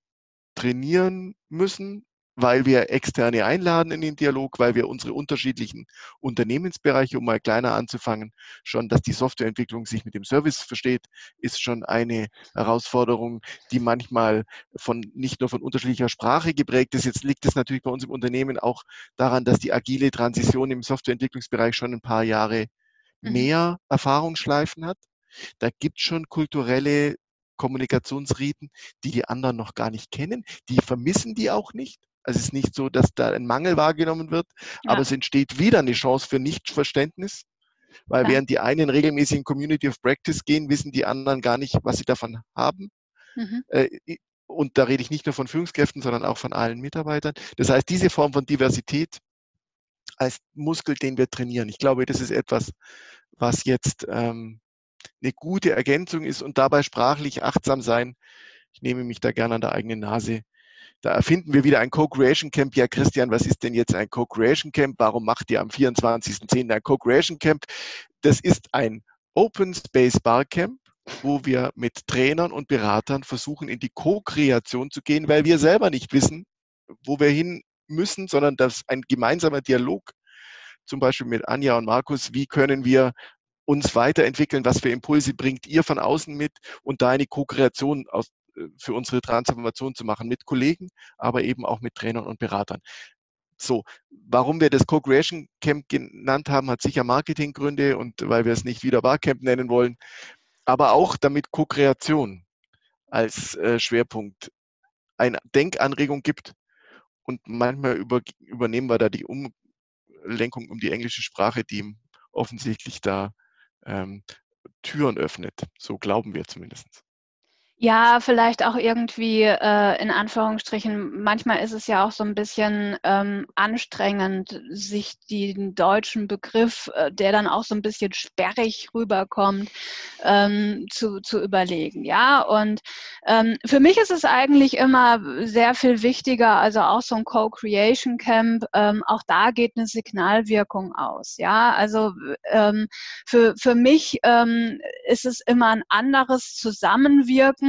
trainieren müssen, weil wir Externe einladen in den Dialog, weil wir unsere unterschiedlichen Unternehmensbereiche, um mal kleiner anzufangen, schon, dass die Softwareentwicklung sich mit dem Service versteht, ist schon eine Herausforderung, die manchmal von nicht nur von unterschiedlicher Sprache geprägt ist. Jetzt liegt es natürlich bei uns im Unternehmen auch daran, dass die agile Transition im Softwareentwicklungsbereich schon ein paar Jahre mhm. mehr Erfahrungsschleifen hat. Da gibt es schon kulturelle Kommunikationsriten, die die anderen noch gar nicht kennen. Die vermissen die auch nicht. Also es ist nicht so, dass da ein Mangel wahrgenommen wird, ja. aber es entsteht wieder eine Chance für Nichtverständnis. Weil ja. während die einen regelmäßig in Community of Practice gehen, wissen die anderen gar nicht, was sie davon haben. Mhm. Äh, und da rede ich nicht nur von Führungskräften, sondern auch von allen Mitarbeitern. Das heißt, diese Form von Diversität als Muskel, den wir trainieren. Ich glaube, das ist etwas, was jetzt ähm, eine gute Ergänzung ist und dabei sprachlich achtsam sein. Ich nehme mich da gerne an der eigenen Nase da erfinden wir wieder ein Co-Creation Camp. Ja, Christian, was ist denn jetzt ein Co-Creation Camp? Warum macht ihr am 24.10. ein Co-Creation Camp? Das ist ein Open Space Barcamp, wo wir mit Trainern und Beratern versuchen, in die Co-Kreation zu gehen, weil wir selber nicht wissen, wo wir hin müssen, sondern dass ein gemeinsamer Dialog, zum Beispiel mit Anja und Markus, wie können wir uns weiterentwickeln, was für Impulse bringt ihr von außen mit und da eine Co-Kreation aus, für unsere Transformation zu machen mit Kollegen, aber eben auch mit Trainern und Beratern. So, warum wir das Co-Creation Camp genannt haben, hat sicher Marketinggründe und weil wir es nicht wieder Barcamp nennen wollen, aber auch damit Co-Kreation als äh, Schwerpunkt eine Denkanregung gibt und manchmal über, übernehmen wir da die Umlenkung um die englische Sprache, die offensichtlich da ähm, Türen öffnet. So glauben wir zumindest. Ja, vielleicht auch irgendwie äh, in Anführungsstrichen, manchmal ist es ja auch so ein bisschen ähm, anstrengend, sich den deutschen Begriff, äh, der dann auch so ein bisschen sperrig rüberkommt, ähm, zu, zu überlegen. Ja, und ähm, für mich ist es eigentlich immer sehr viel wichtiger, also auch so ein Co-Creation Camp, ähm, auch da geht eine Signalwirkung aus. Ja, also ähm, für, für mich ähm, ist es immer ein anderes Zusammenwirken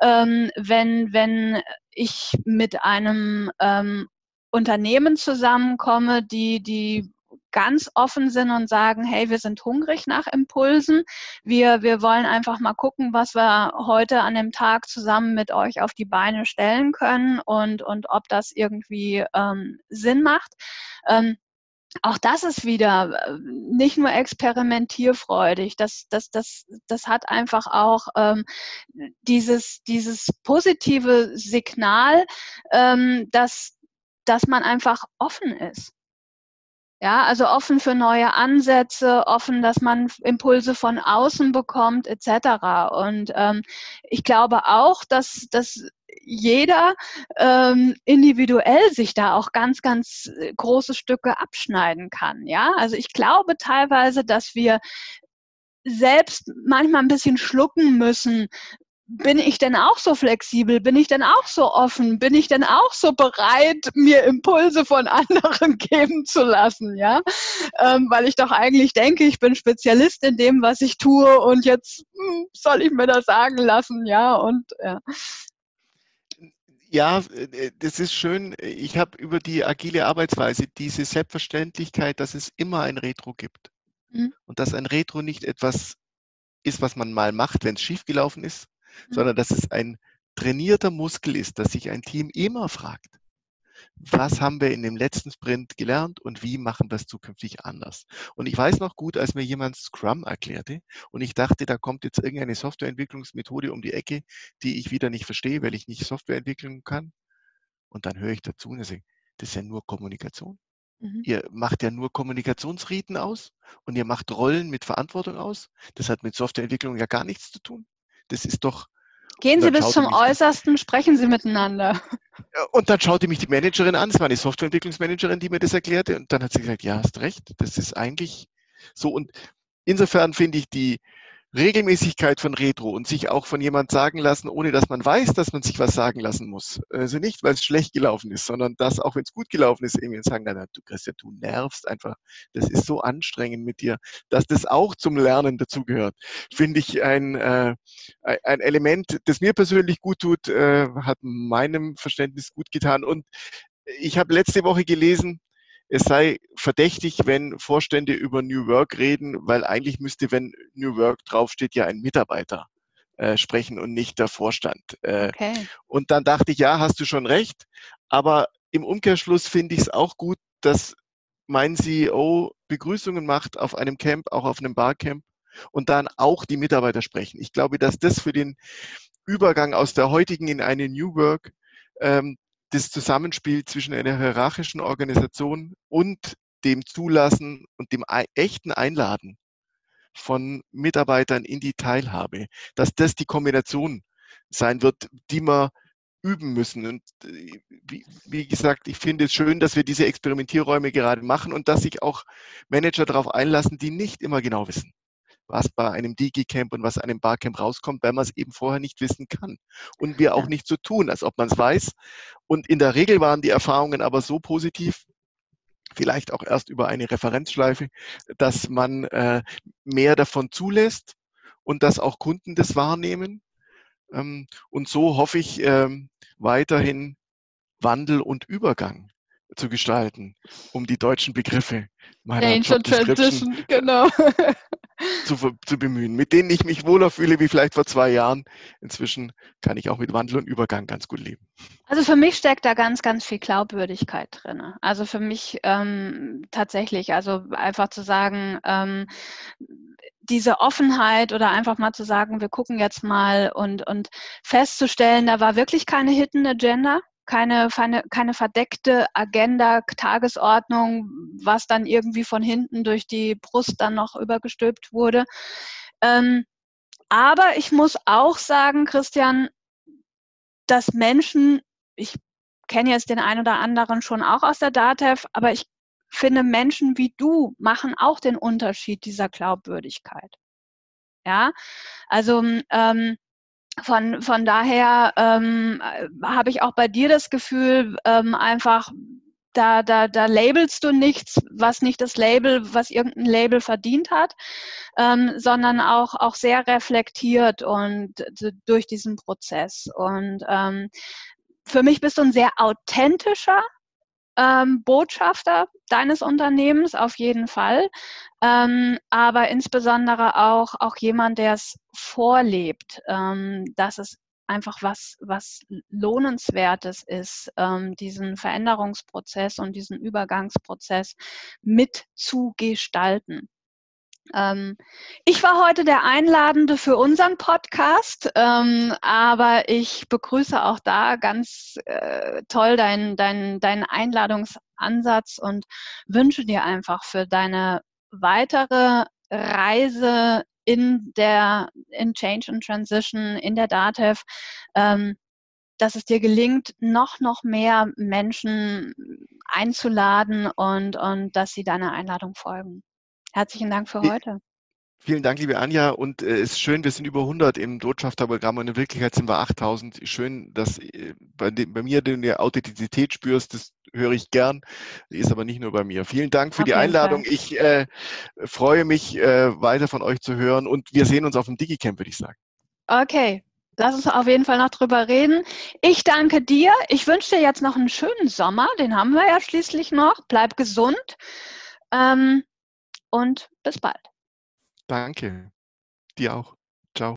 ähm, wenn, wenn ich mit einem ähm, Unternehmen zusammenkomme, die, die ganz offen sind und sagen, hey, wir sind hungrig nach Impulsen. Wir, wir wollen einfach mal gucken, was wir heute an dem Tag zusammen mit euch auf die Beine stellen können und, und ob das irgendwie ähm, Sinn macht. Ähm, auch das ist wieder äh, nicht nur experimentierfreudig, das, das, das, das hat einfach auch ähm, dieses, dieses positive Signal, ähm, dass, dass man einfach offen ist. Ja, also offen für neue Ansätze, offen, dass man Impulse von außen bekommt, etc. Und ähm, ich glaube auch, dass, dass jeder ähm, individuell sich da auch ganz, ganz äh, große Stücke abschneiden kann. Ja, also ich glaube teilweise, dass wir selbst manchmal ein bisschen schlucken müssen, bin ich denn auch so flexibel? Bin ich denn auch so offen? Bin ich denn auch so bereit, mir Impulse von anderen geben zu lassen? Ja, ähm, weil ich doch eigentlich denke, ich bin Spezialist in dem, was ich tue und jetzt hm, soll ich mir das sagen lassen? Ja, und ja. Ja, äh, das ist schön. Ich habe über die agile Arbeitsweise diese Selbstverständlichkeit, dass es immer ein Retro gibt. Mhm. Und dass ein Retro nicht etwas ist, was man mal macht, wenn es schiefgelaufen ist, mhm. sondern dass es ein trainierter Muskel ist, dass sich ein Team immer fragt, was haben wir in dem letzten Sprint gelernt und wie machen wir es zukünftig anders. Und ich weiß noch gut, als mir jemand Scrum erklärte und ich dachte, da kommt jetzt irgendeine Softwareentwicklungsmethode um die Ecke, die ich wieder nicht verstehe, weil ich nicht Software entwickeln kann. Und dann höre ich dazu und sage, das ist ja nur Kommunikation. Mhm. Ihr macht ja nur Kommunikationsriten aus und ihr macht Rollen mit Verantwortung aus. Das hat mit Softwareentwicklung ja gar nichts zu tun. Das ist doch. Gehen Sie bis zum Äußersten, sprechen Sie miteinander. Und dann schaute mich die Managerin an, es war eine Softwareentwicklungsmanagerin, die mir das erklärte, und dann hat sie gesagt, ja, hast recht, das ist eigentlich so. Und insofern finde ich die, Regelmäßigkeit von Retro und sich auch von jemand sagen lassen, ohne dass man weiß, dass man sich was sagen lassen muss. Also nicht, weil es schlecht gelaufen ist, sondern dass auch wenn es gut gelaufen ist, irgendwie sagen, na, du Christian, du nervst einfach. Das ist so anstrengend mit dir, dass das auch zum Lernen dazugehört. Finde ich ein, äh, ein Element, das mir persönlich gut tut, äh, hat meinem Verständnis gut getan. Und ich habe letzte Woche gelesen, es sei verdächtig, wenn Vorstände über New Work reden, weil eigentlich müsste, wenn New Work draufsteht, ja ein Mitarbeiter äh, sprechen und nicht der Vorstand. Äh, okay. Und dann dachte ich, ja, hast du schon recht. Aber im Umkehrschluss finde ich es auch gut, dass mein CEO Begrüßungen macht auf einem Camp, auch auf einem Barcamp und dann auch die Mitarbeiter sprechen. Ich glaube, dass das für den Übergang aus der heutigen in eine New Work ähm, das Zusammenspiel zwischen einer hierarchischen Organisation und dem Zulassen und dem echten Einladen von Mitarbeitern in die Teilhabe, dass das die Kombination sein wird, die wir üben müssen. Und äh, wie, wie, gesagt, ich finde es schön, dass wir diese Experimentierräume gerade machen und dass sich auch Manager darauf einlassen, die nicht immer genau wissen was bei einem Digicamp und was einem Barcamp rauskommt, weil man es eben vorher nicht wissen kann. Und wir auch nicht so tun, als ob man es weiß. Und in der Regel waren die Erfahrungen aber so positiv, vielleicht auch erst über eine Referenzschleife, dass man äh, mehr davon zulässt und dass auch Kunden das wahrnehmen. Ähm, und so hoffe ich ähm, weiterhin Wandel und Übergang zu gestalten, um die deutschen Begriffe meiner Change Transition, genau. zu, zu bemühen, mit denen ich mich wohler fühle wie vielleicht vor zwei Jahren. Inzwischen kann ich auch mit Wandel und Übergang ganz gut leben. Also für mich steckt da ganz, ganz viel Glaubwürdigkeit drin. Also für mich ähm, tatsächlich, also einfach zu sagen, ähm, diese Offenheit oder einfach mal zu sagen, wir gucken jetzt mal und, und festzustellen, da war wirklich keine Hidden Agenda keine, keine, verdeckte Agenda, Tagesordnung, was dann irgendwie von hinten durch die Brust dann noch übergestülpt wurde. Ähm, aber ich muss auch sagen, Christian, dass Menschen, ich kenne jetzt den einen oder anderen schon auch aus der DATEV, aber ich finde, Menschen wie du machen auch den Unterschied dieser Glaubwürdigkeit. Ja, also ähm, von, von daher ähm, habe ich auch bei dir das Gefühl, ähm, einfach da, da, da labelst du nichts, was nicht das Label, was irgendein Label verdient hat, ähm, sondern auch, auch sehr reflektiert und durch diesen Prozess. Und ähm, für mich bist du ein sehr authentischer ähm, Botschafter deines Unternehmens auf jeden Fall, ähm, aber insbesondere auch, auch jemand, der es vorlebt, ähm, dass es einfach was, was Lohnenswertes ist, ähm, diesen Veränderungsprozess und diesen Übergangsprozess mitzugestalten. Ähm, ich war heute der Einladende für unseren Podcast, ähm, aber ich begrüße auch da ganz äh, toll deinen dein, dein Einladungsansatz und wünsche dir einfach für deine weitere Reise in der in Change and Transition in der DATEV, ähm, dass es dir gelingt, noch, noch mehr Menschen einzuladen und, und dass sie deiner Einladung folgen. Herzlichen Dank für heute. Vielen Dank, liebe Anja. Und es äh, ist schön, wir sind über 100 im Botschafterprogramm und in Wirklichkeit sind wir 8000. Schön, dass äh, bei, dem, bei mir du eine Authentizität spürst. Das höre ich gern. Ist aber nicht nur bei mir. Vielen Dank für auf die Einladung. Fall. Ich äh, freue mich, äh, weiter von euch zu hören und wir sehen uns auf dem Digicamp, würde ich sagen. Okay. Lass uns auf jeden Fall noch drüber reden. Ich danke dir. Ich wünsche dir jetzt noch einen schönen Sommer. Den haben wir ja schließlich noch. Bleib gesund. Ähm, und bis bald. Danke. Dir auch. Ciao.